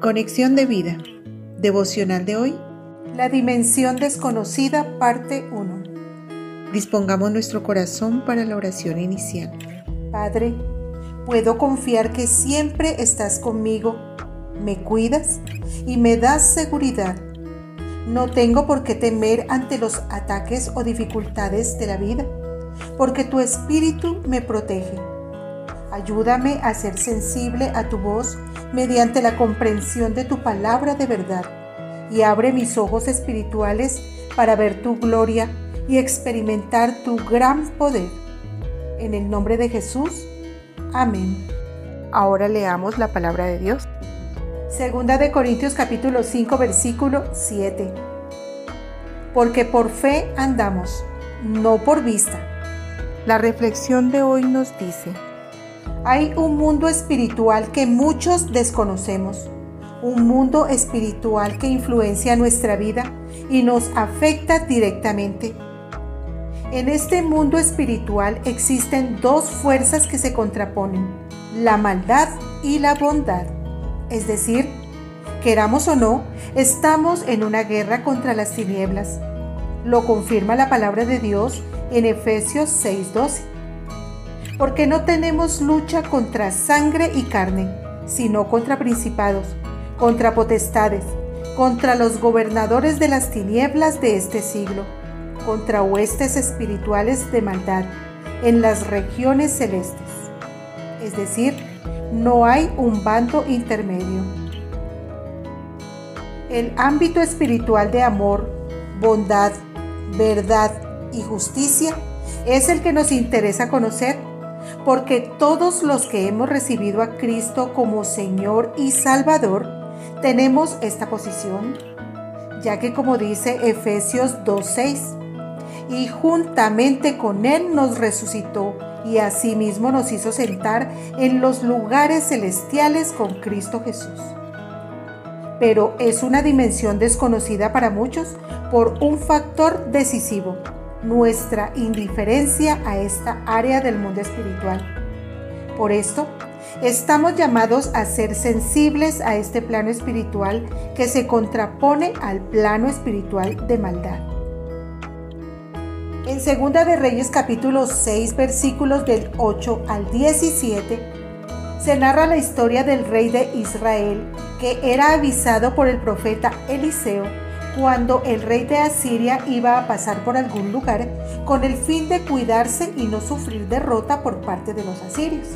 Conexión de vida. Devocional de hoy. La dimensión desconocida, parte 1. Dispongamos nuestro corazón para la oración inicial. Padre, puedo confiar que siempre estás conmigo, me cuidas y me das seguridad. No tengo por qué temer ante los ataques o dificultades de la vida, porque tu espíritu me protege. Ayúdame a ser sensible a tu voz mediante la comprensión de tu palabra de verdad y abre mis ojos espirituales para ver tu gloria y experimentar tu gran poder. En el nombre de Jesús. Amén. Ahora leamos la palabra de Dios. Segunda de Corintios capítulo 5 versículo 7. Porque por fe andamos, no por vista. La reflexión de hoy nos dice, hay un mundo espiritual que muchos desconocemos, un mundo espiritual que influencia nuestra vida y nos afecta directamente. En este mundo espiritual existen dos fuerzas que se contraponen, la maldad y la bondad. Es decir, queramos o no, estamos en una guerra contra las tinieblas. Lo confirma la palabra de Dios en Efesios 6:12 porque no tenemos lucha contra sangre y carne, sino contra principados, contra potestades, contra los gobernadores de las tinieblas de este siglo, contra huestes espirituales de maldad en las regiones celestes. Es decir, no hay un bando intermedio. El ámbito espiritual de amor, bondad, verdad y justicia es el que nos interesa conocer porque todos los que hemos recibido a Cristo como Señor y Salvador tenemos esta posición, ya que como dice Efesios 2.6, y juntamente con Él nos resucitó y asimismo nos hizo sentar en los lugares celestiales con Cristo Jesús. Pero es una dimensión desconocida para muchos por un factor decisivo nuestra indiferencia a esta área del mundo espiritual. Por esto, estamos llamados a ser sensibles a este plano espiritual que se contrapone al plano espiritual de maldad. En Segunda de Reyes capítulo 6 versículos del 8 al 17 se narra la historia del rey de Israel que era avisado por el profeta Eliseo cuando el rey de Asiria iba a pasar por algún lugar con el fin de cuidarse y no sufrir derrota por parte de los asirios.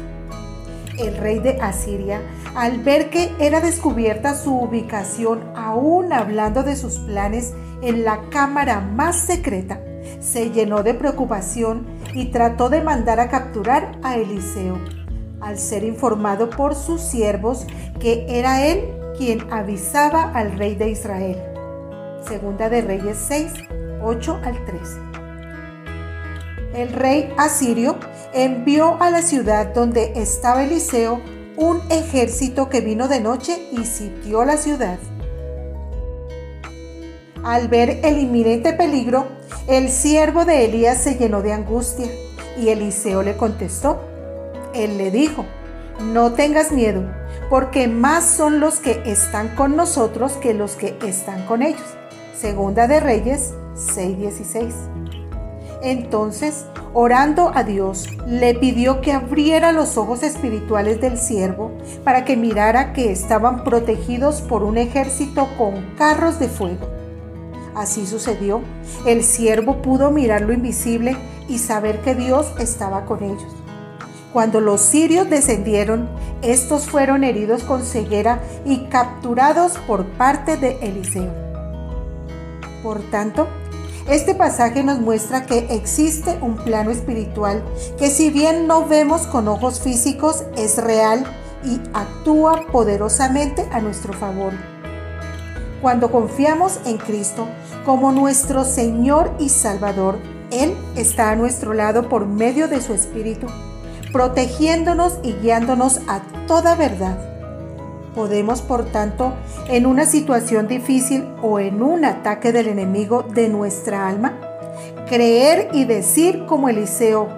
El rey de Asiria, al ver que era descubierta su ubicación, aún hablando de sus planes en la cámara más secreta, se llenó de preocupación y trató de mandar a capturar a Eliseo, al ser informado por sus siervos que era él quien avisaba al rey de Israel. Segunda de Reyes 6, 8 al 13. El rey asirio envió a la ciudad donde estaba Eliseo un ejército que vino de noche y sitió la ciudad. Al ver el inminente peligro, el siervo de Elías se llenó de angustia y Eliseo le contestó. Él le dijo, no tengas miedo, porque más son los que están con nosotros que los que están con ellos. Segunda de Reyes 6:16. Entonces, orando a Dios, le pidió que abriera los ojos espirituales del siervo para que mirara que estaban protegidos por un ejército con carros de fuego. Así sucedió. El siervo pudo mirar lo invisible y saber que Dios estaba con ellos. Cuando los sirios descendieron, estos fueron heridos con ceguera y capturados por parte de Eliseo. Por tanto, este pasaje nos muestra que existe un plano espiritual que si bien no vemos con ojos físicos, es real y actúa poderosamente a nuestro favor. Cuando confiamos en Cristo como nuestro Señor y Salvador, Él está a nuestro lado por medio de su Espíritu, protegiéndonos y guiándonos a toda verdad. Podemos, por tanto, en una situación difícil o en un ataque del enemigo de nuestra alma, creer y decir como Eliseo,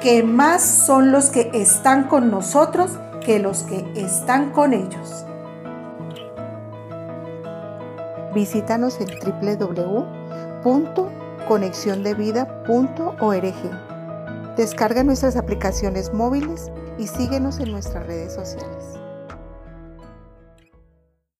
que más son los que están con nosotros que los que están con ellos. Visítanos en www.conexiondevida.org. Descarga nuestras aplicaciones móviles y síguenos en nuestras redes sociales.